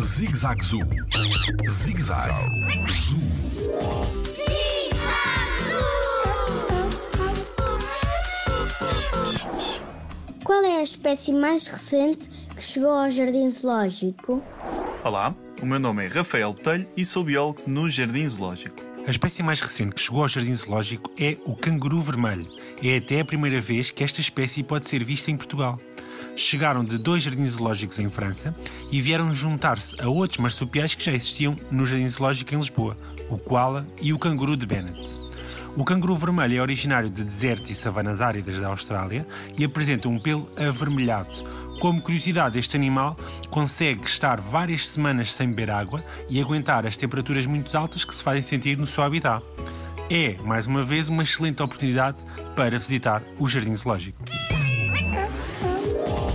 Zig-Zag Zoo. Zig-Zag Zoo. Qual é a espécie mais recente que chegou ao Jardim Zoológico? Olá, o meu nome é Rafael Botelho e sou biólogo no Jardim Zoológico. A espécie mais recente que chegou ao Jardim Zoológico é o canguru vermelho. É até a primeira vez que esta espécie pode ser vista em Portugal. Chegaram de dois jardins zoológicos em França e vieram juntar-se a outros marsupiais que já existiam no Jardim Zoológico em Lisboa, o koala e o canguru de Bennett. O canguru vermelho é originário de desertos e savanas áridas da Austrália e apresenta um pelo avermelhado. Como curiosidade, este animal consegue estar várias semanas sem beber água e aguentar as temperaturas muito altas que se fazem sentir no seu habitat. É, mais uma vez, uma excelente oportunidade para visitar o Jardim Zoológico.